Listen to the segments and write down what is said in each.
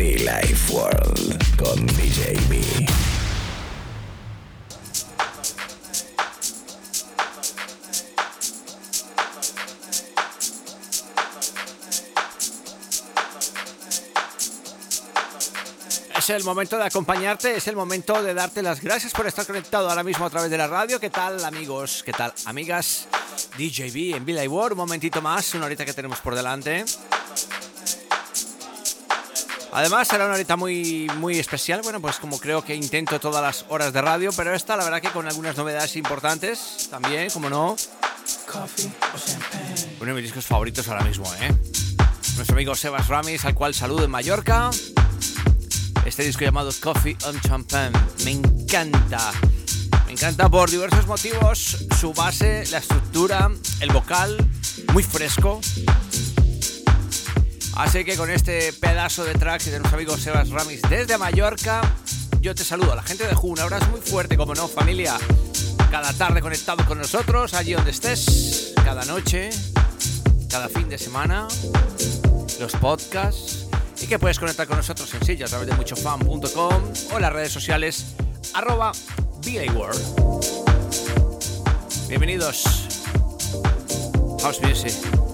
Be Life World con DJ B. El momento de acompañarte, es el momento de darte las gracias por estar conectado ahora mismo a través de la radio. ¿Qué tal amigos? ¿Qué tal amigas? DJB en Villa World, un momentito más, una horita que tenemos por delante. Además será una horita muy, muy especial, bueno pues como creo que intento todas las horas de radio, pero esta la verdad que con algunas novedades importantes también, como no. Uno de mis discos favoritos ahora mismo, ¿eh? Nuestro amigo Sebas Ramis, al cual saludo en Mallorca. Este disco llamado Coffee on Champagne. Me encanta. Me encanta por diversos motivos. Su base, la estructura, el vocal, muy fresco. Así que con este pedazo de track de nuestro amigo Sebas Ramis desde Mallorca, yo te saludo. La gente de Ju, un abrazo muy fuerte, como no, familia. Cada tarde conectado con nosotros, allí donde estés, cada noche, cada fin de semana, los podcasts y que puedes conectar con nosotros sencillo a través de muchofan.com o las redes sociales arroba World. Bienvenidos. House Music.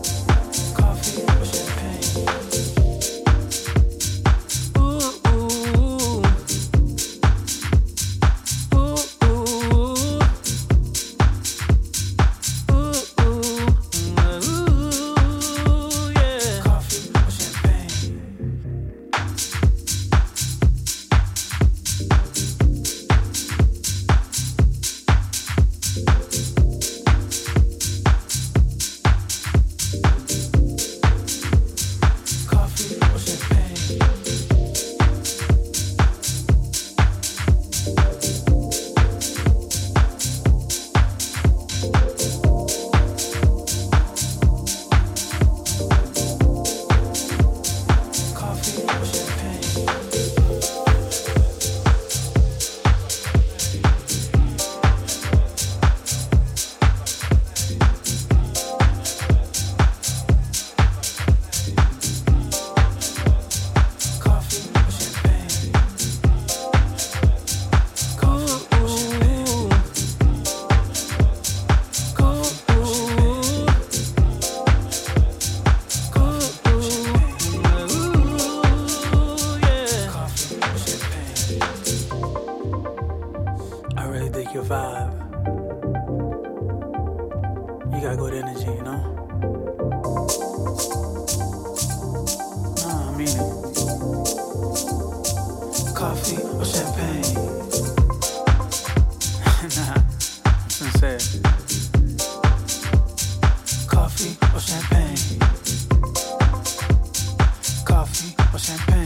champagne.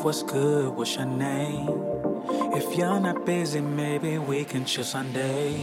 Yourself, what's good? What's your name? If you're not busy, maybe we can chill Sunday.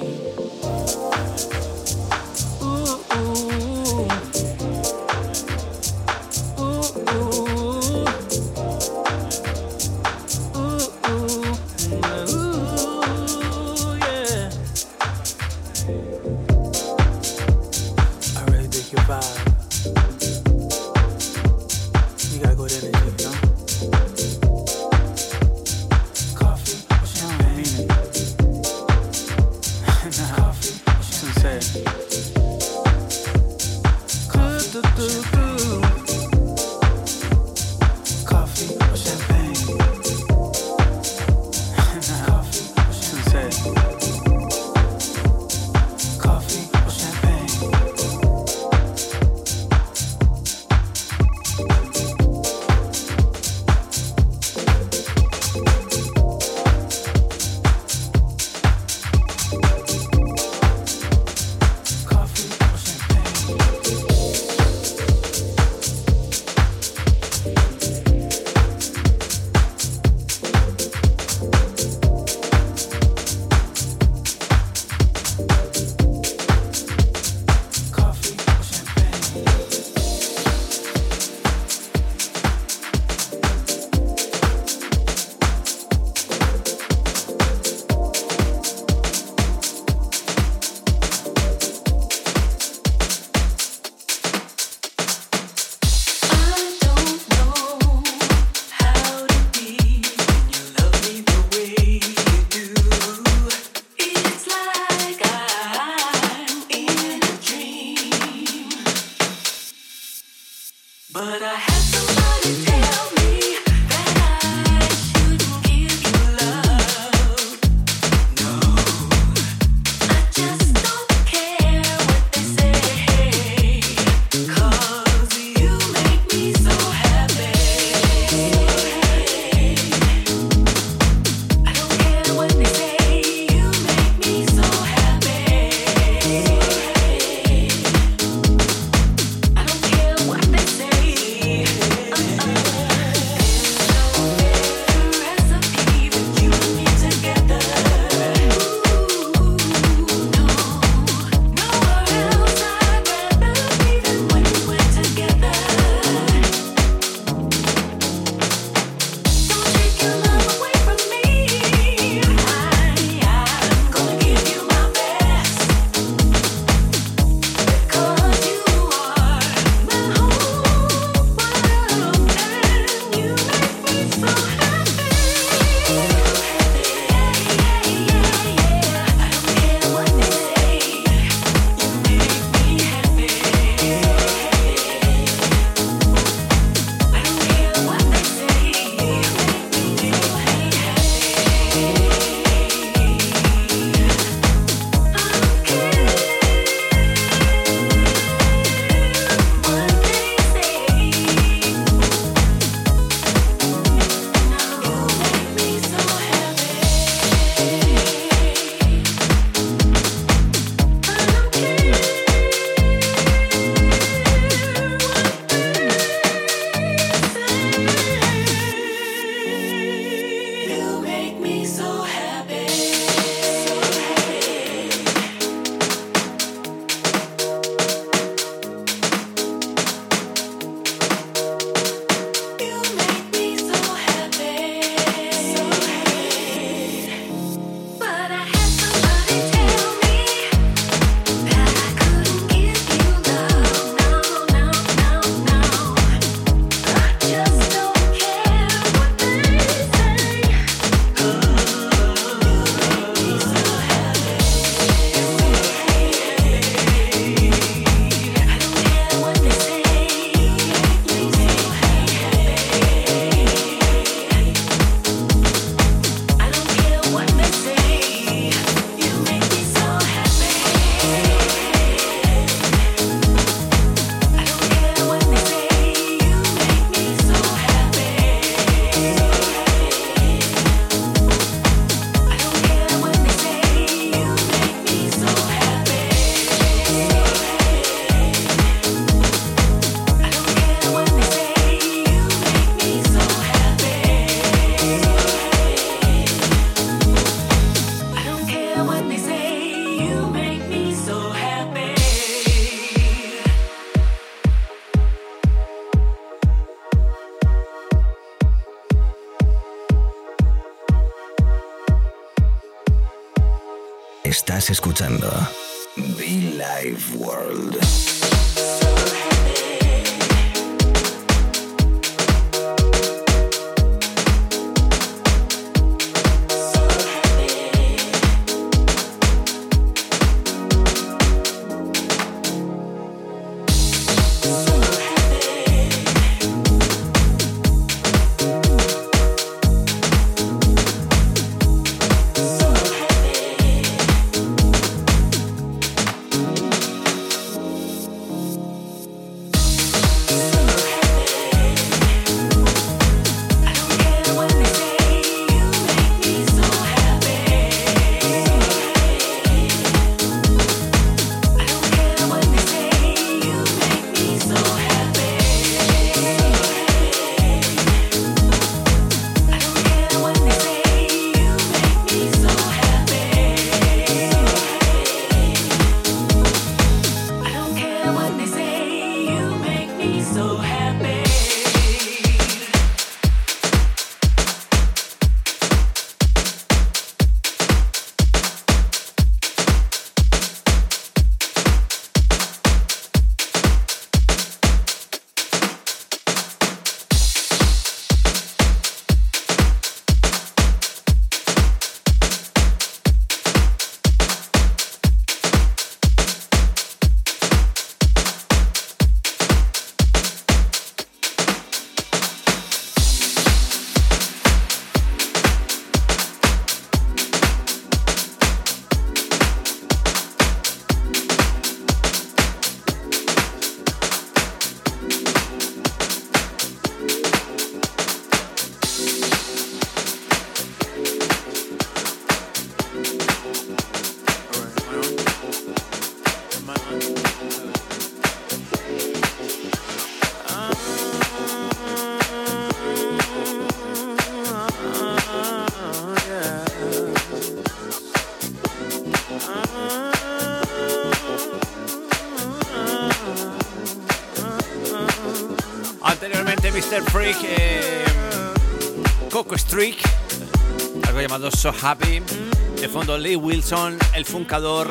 Lee Wilson, el Funcador.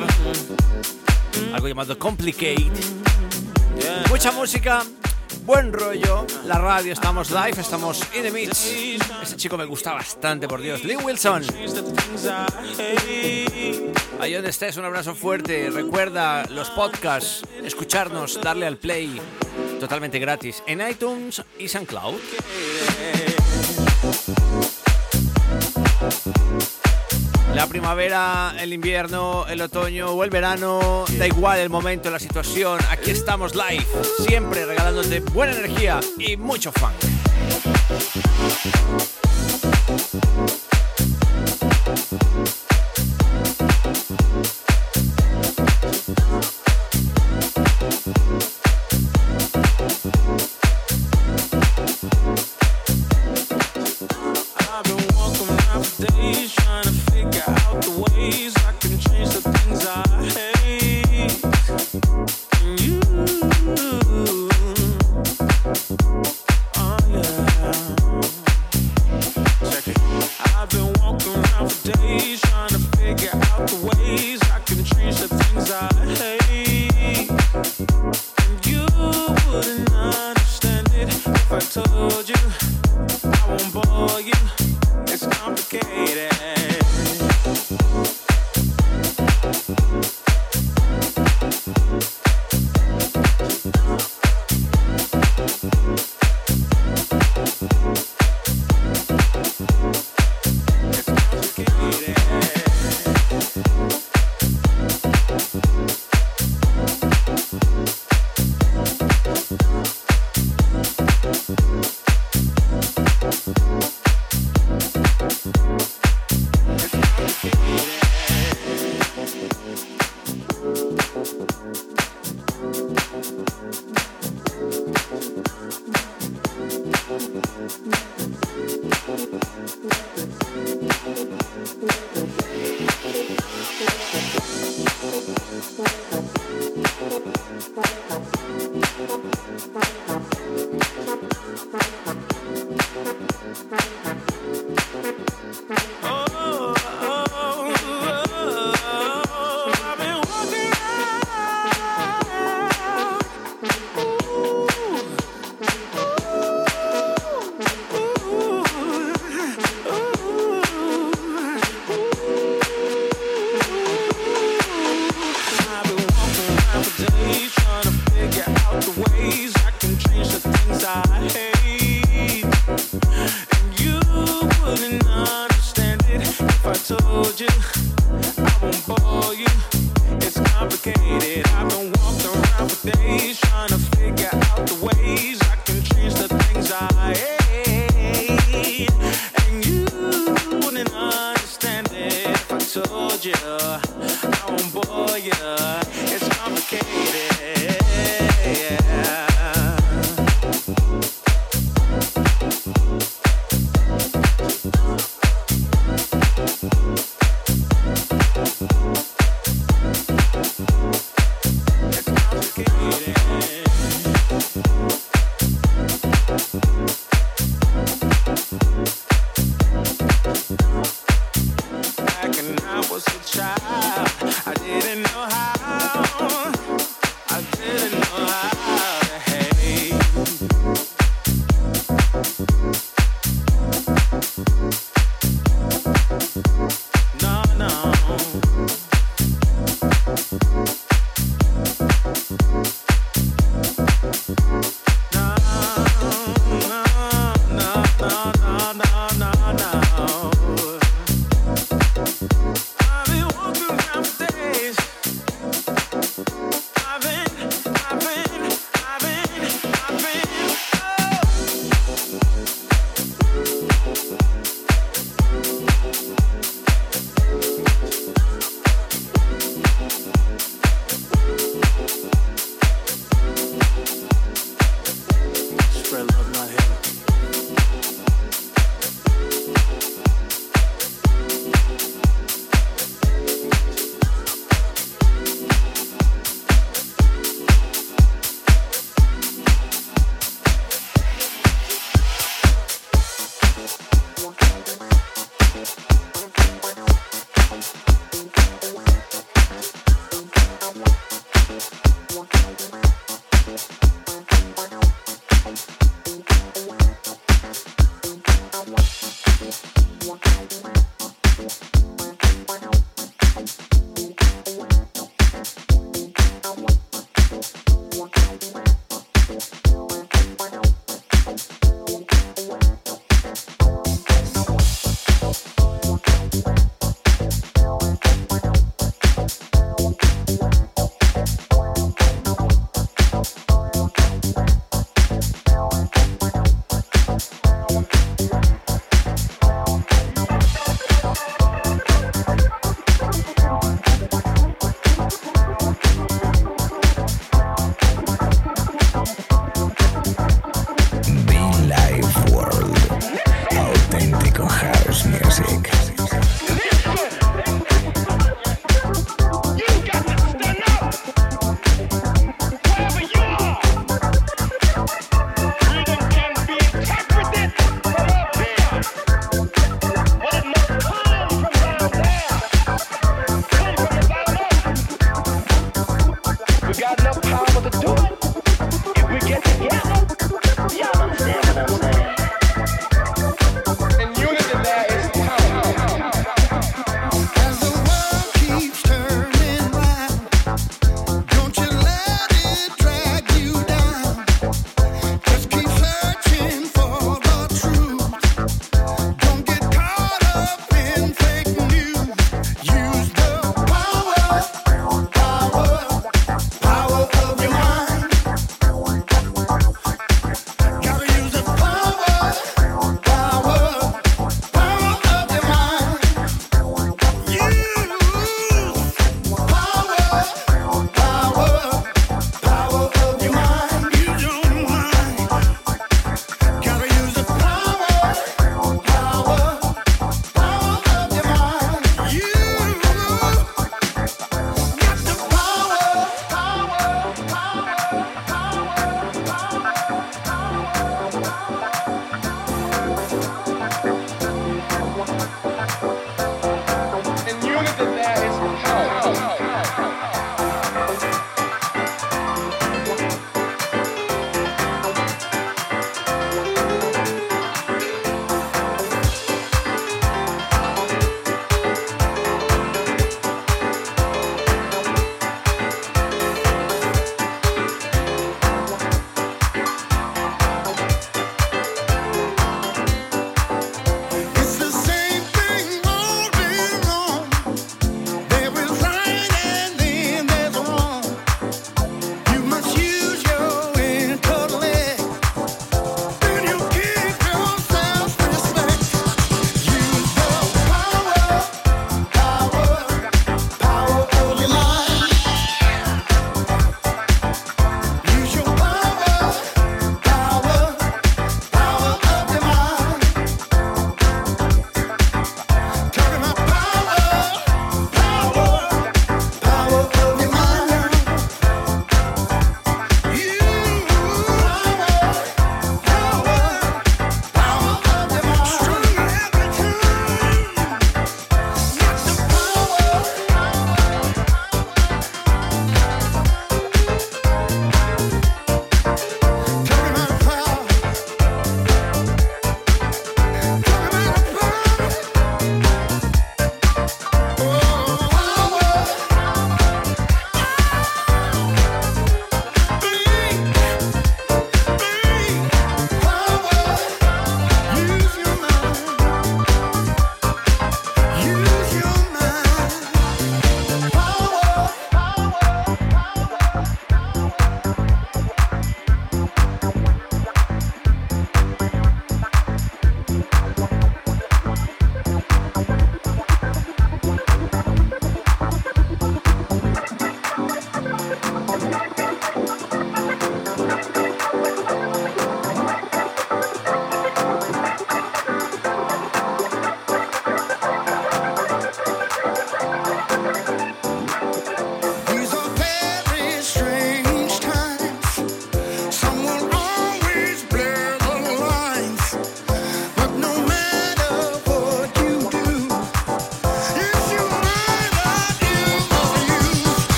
Algo llamado Complicate. Mucha música, buen rollo. La radio, estamos live, estamos in the mix. Ese chico me gusta bastante, por Dios. Lee Wilson. Ahí donde estés, un abrazo fuerte. Recuerda los podcasts, escucharnos, darle al play totalmente gratis en iTunes y SoundCloud. La primavera, el invierno, el otoño o el verano, da igual el momento, la situación, aquí estamos live, siempre regalándote buena energía y mucho funk.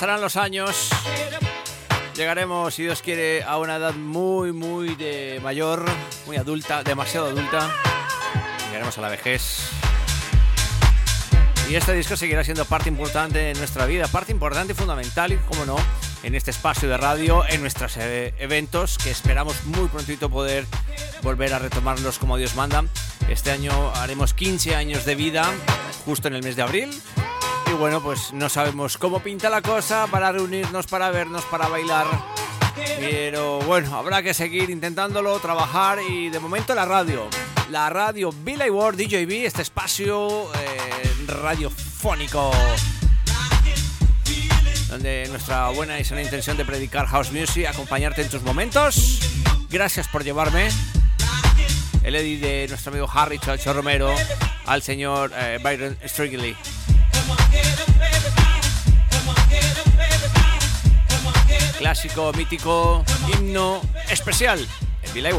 Pasarán los años. Llegaremos, si Dios quiere, a una edad muy, muy de mayor, muy adulta, demasiado adulta. Llegaremos a la vejez. Y este disco seguirá siendo parte importante de nuestra vida, parte importante y fundamental, y como no, en este espacio de radio, en nuestros eh, eventos, que esperamos muy prontito poder volver a retomarlos como Dios manda. Este año haremos 15 años de vida, justo en el mes de abril. Y bueno, pues no sabemos cómo pinta la cosa para reunirnos, para vernos, para bailar. Pero bueno, habrá que seguir intentándolo, trabajar y de momento la radio. La radio Billy Ward DJB, este espacio eh, radiofónico donde nuestra buena y sana intención de predicar house music, acompañarte en tus momentos. Gracias por llevarme. El Eddie de nuestro amigo Harry Chacho Romero, al señor eh, Byron Strigley. Clásico, mítico, himno especial en Billy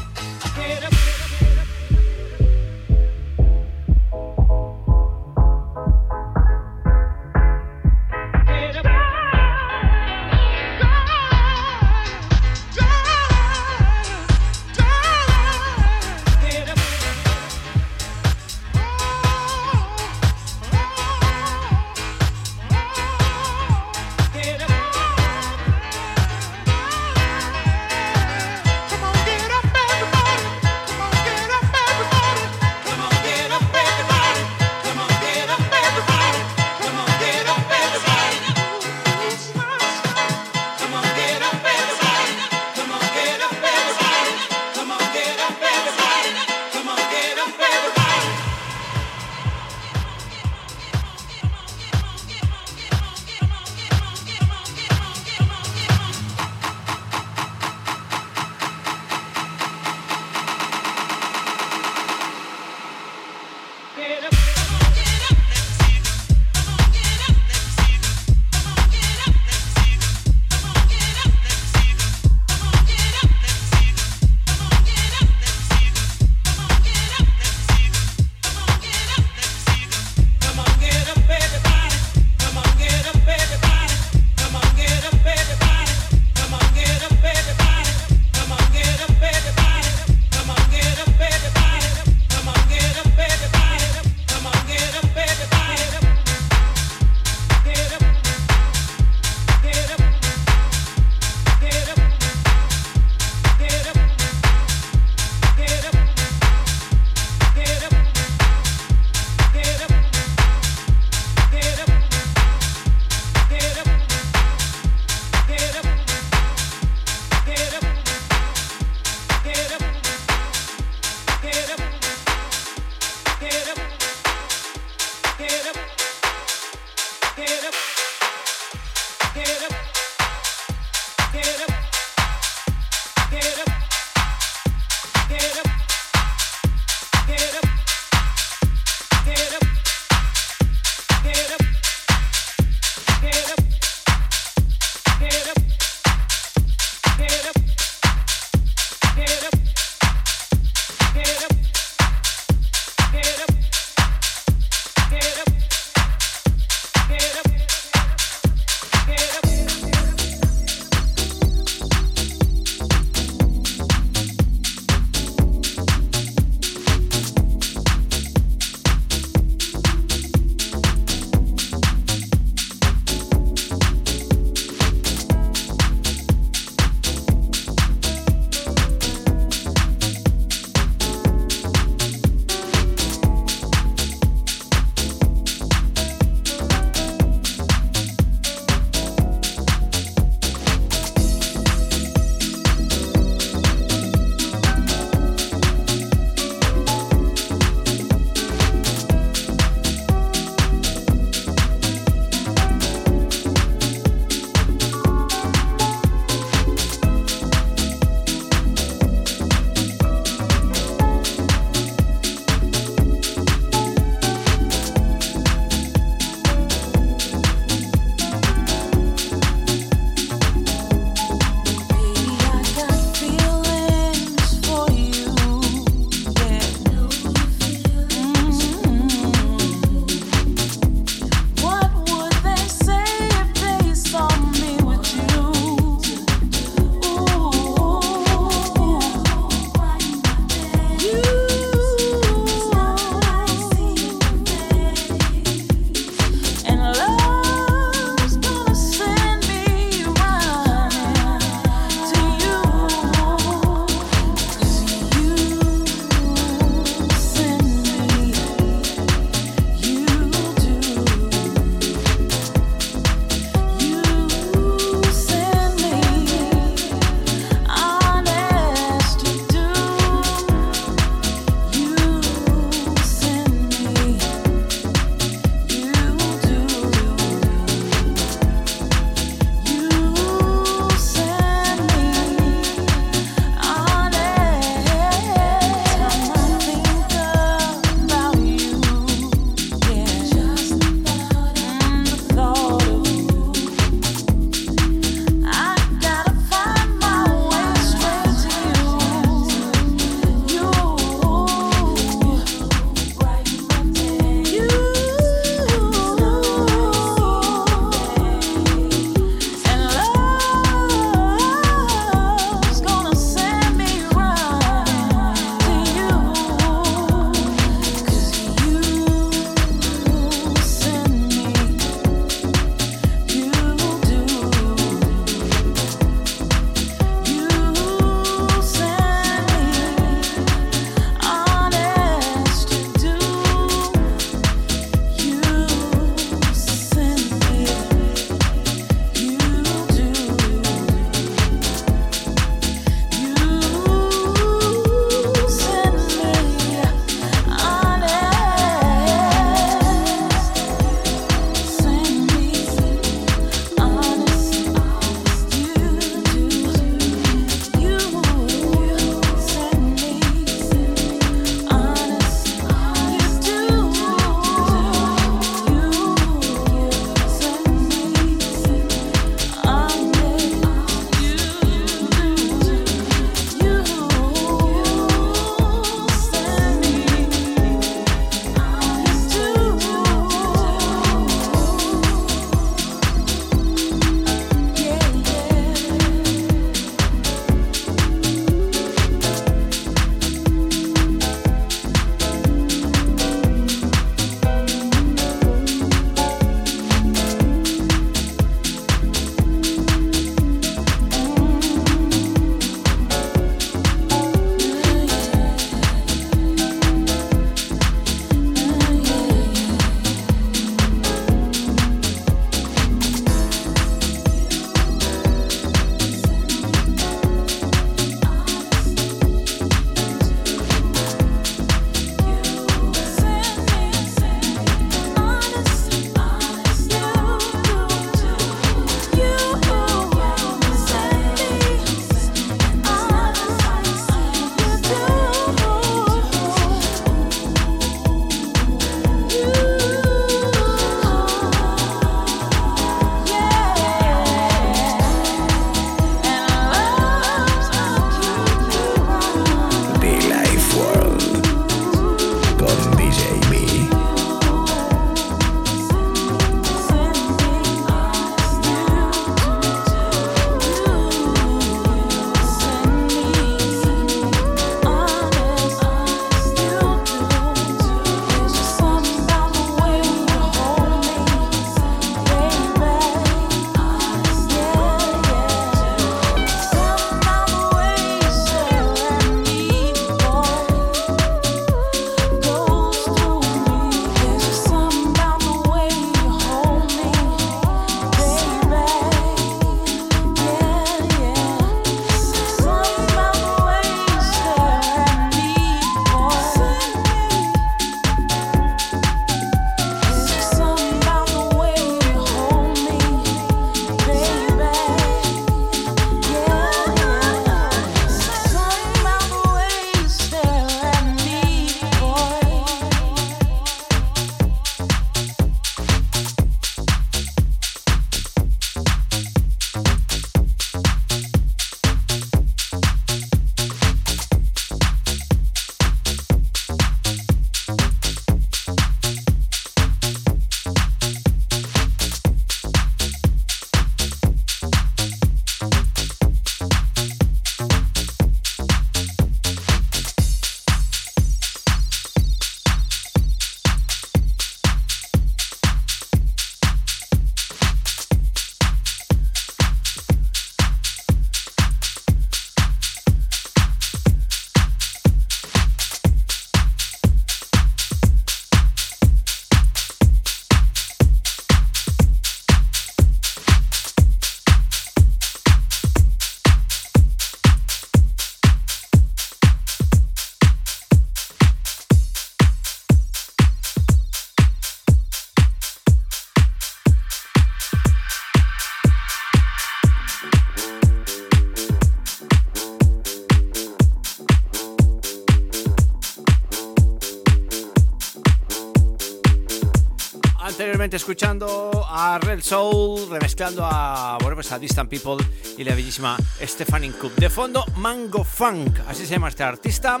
escuchando a Red Soul, remezclando a, bueno, pues a Distant People y la bellísima Stephanie Cook. De fondo, Mango Funk, así se llama este artista.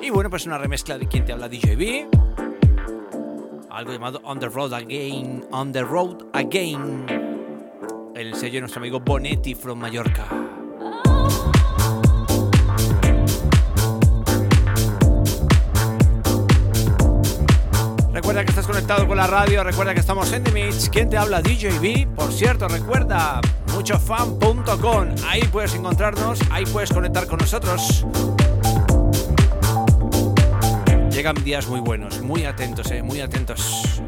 Y bueno, pues una remezcla de quien te habla DJB. Algo llamado On the Road Again, On the Road Again. El sello de nuestro amigo Bonetti from Mallorca. Recuerda que estás conectado con la radio, recuerda que estamos en The Mix. ¿Quién te habla? DJB. Por cierto, recuerda muchofan.com. Ahí puedes encontrarnos, ahí puedes conectar con nosotros. Llegan días muy buenos, muy atentos, eh, muy atentos.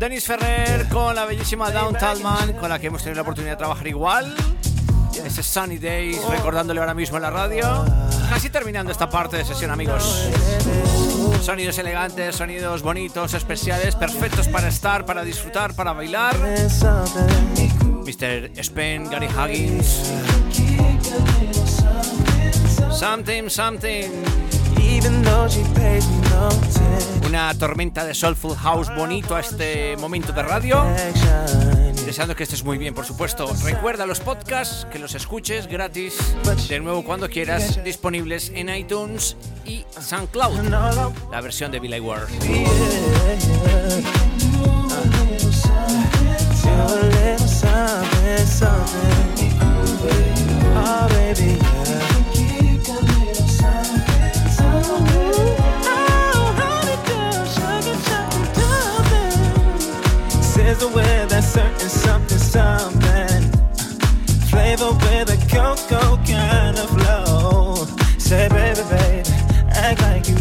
Denis Ferrer, con la bellísima Down Talman, con la que hemos tenido la oportunidad de trabajar igual. Ese Sunny Days, recordándole ahora mismo en la radio. Casi terminando esta parte de sesión, amigos. Sonidos elegantes, sonidos bonitos, especiales, perfectos para estar, para disfrutar, para bailar. Mr. Spen, Gary Huggins. Something, something. Even though she pays me una tormenta de Soulful House bonito a este momento de radio. Deseando que estés muy bien, por supuesto. Recuerda los podcasts, que los escuches gratis, de nuevo cuando quieras, disponibles en iTunes y SoundCloud, la versión de Billy Ward. is aware that certain something, something flavor with a cocoa kind of love. Say, baby, baby, act like you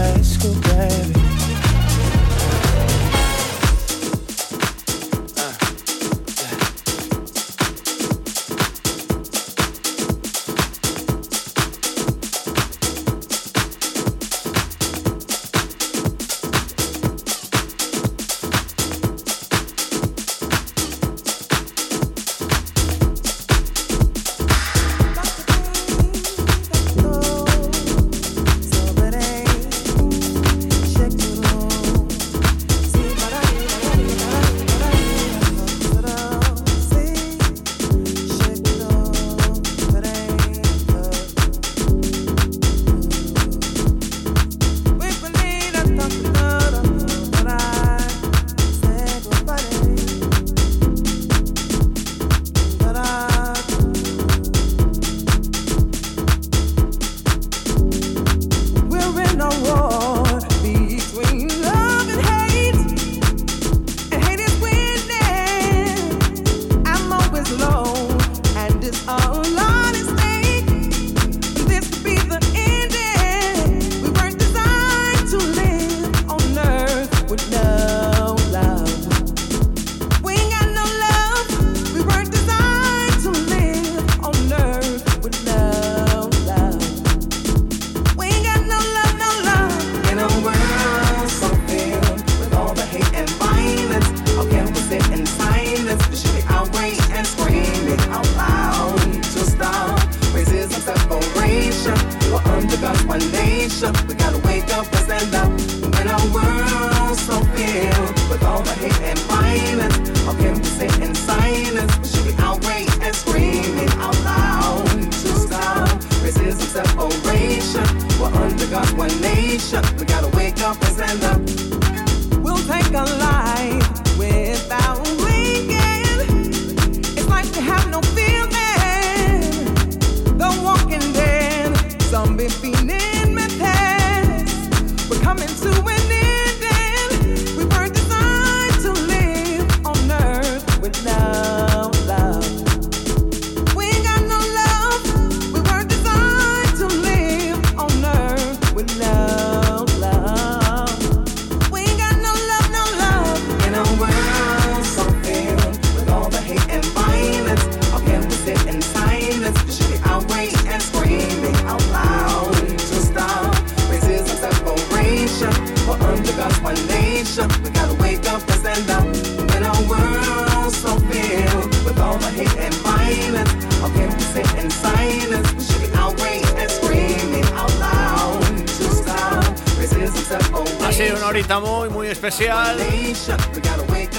high school, baby.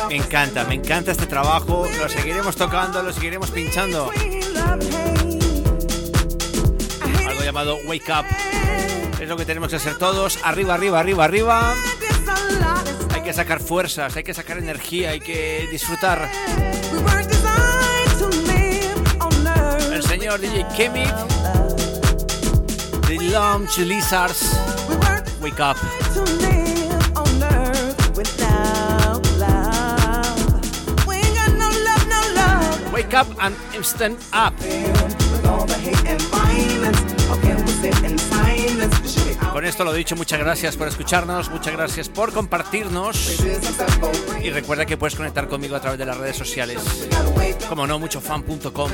Me encanta, me encanta este trabajo. Lo seguiremos tocando, lo seguiremos pinchando. Algo llamado Wake Up. Es lo que tenemos que hacer todos. Arriba, arriba, arriba, arriba. Hay que sacar fuerzas, hay que sacar energía, hay que disfrutar. El señor DJ Kemit. The Lizards. Wake Up. Stand Up. Con esto lo dicho, muchas gracias por escucharnos, muchas gracias por compartirnos y recuerda que puedes conectar conmigo a través de las redes sociales, como no, muchofan.com.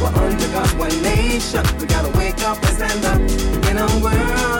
We're under God's one nation. We gotta wake up and stand up in a world